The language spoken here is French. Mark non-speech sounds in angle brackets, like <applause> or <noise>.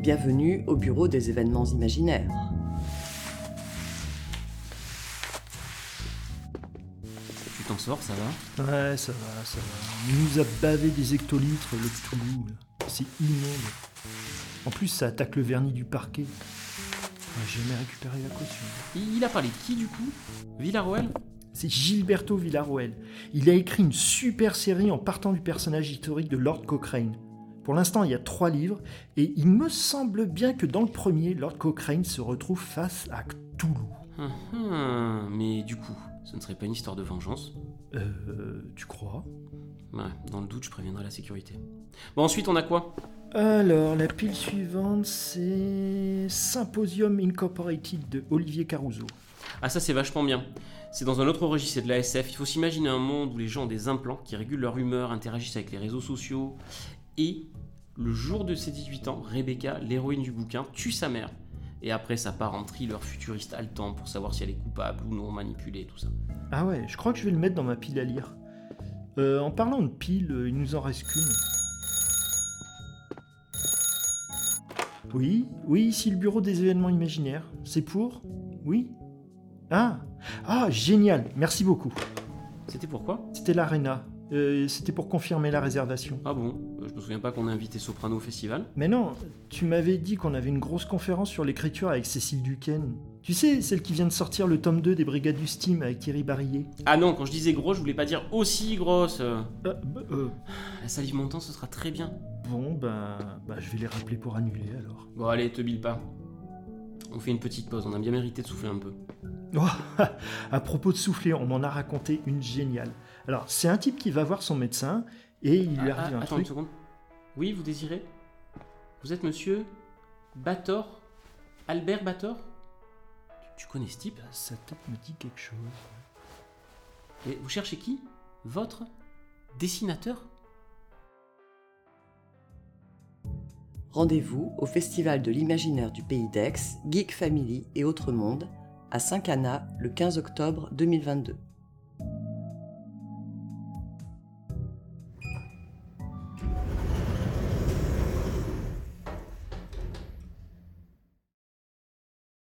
Bienvenue au bureau des événements imaginaires. Tu t'en sors, ça va? Ouais, ça va, ça va. Il nous a bavé des hectolitres, le Cthulhu, là. C'est immonde. En plus, ça attaque le vernis du parquet. On n'a jamais récupéré la caution. Il il a parlé de qui du coup? Villarroel? C'est Gilberto Villarroel. Il a écrit une super série en partant du personnage historique de Lord Cochrane. Pour l'instant, il y a trois livres, et il me semble bien que dans le premier, Lord Cochrane se retrouve face à Cthulhu. Hum, hum, Mais du coup, ce ne serait pas une histoire de vengeance? Euh, tu crois? Ouais, dans le doute, je préviendrai la sécurité. Bon, ensuite, on a quoi? Alors, la pile suivante, c'est Symposium Incorporated de Olivier Caruso. Ah, ça, c'est vachement bien. C'est dans un autre registre, c'est de la SF. Il faut s'imaginer un monde où les gens ont des implants qui régulent leur humeur, interagissent avec les réseaux sociaux. Et le jour de ses 18 ans, Rebecca, l'héroïne du bouquin, tue sa mère. Et après, ça part en thriller futuriste haletant pour savoir si elle est coupable ou non, manipulée, tout ça. Ah ouais, je crois que je vais le mettre dans ma pile à lire. Euh, en parlant de pile, euh, il nous en reste qu'une. Oui, oui, ici le bureau des événements imaginaires. C'est pour? Oui Ah Ah, génial, merci beaucoup. C'était pourquoi? C'était l'Arena. Euh, C'était pour confirmer la réservation. Ah bon? Euh, Je me souviens pas qu'on ait invité Soprano au festival. Mais non, tu m'avais dit qu'on avait une grosse conférence sur l'écriture avec Cécile Duquesne. Tu sais, celle qui vient de sortir le tome 2 des Brigades du Steam avec Thierry Barillet. Ah non, quand je disais gros, je voulais pas dire aussi grosse. Euh, bah, euh, La salive montant, ce sera très bien. bon, bah, bah, je vais les rappeler pour annuler alors. Bon, allez, te bille pas. On fait une petite pause, on a bien mérité de souffler un peu. Oh, <laughs> à propos de souffler, on m'en a raconté une géniale. Alors, c'est un type qui va voir son médecin et il lui Ah, arrive ah, un attends truc. une seconde. Oui, vous désirez Vous êtes monsieur Bator Albert Bator? Tu, tu connais ce type? Sa tête me dit quelque chose. Et vous cherchez qui? Votre dessinateur? Rendez-vous au Festival de l'imaginaire du Pays d'Aix, Geek Family et Autres Mondes, à Saint-Cana, le 15 octobre 2022.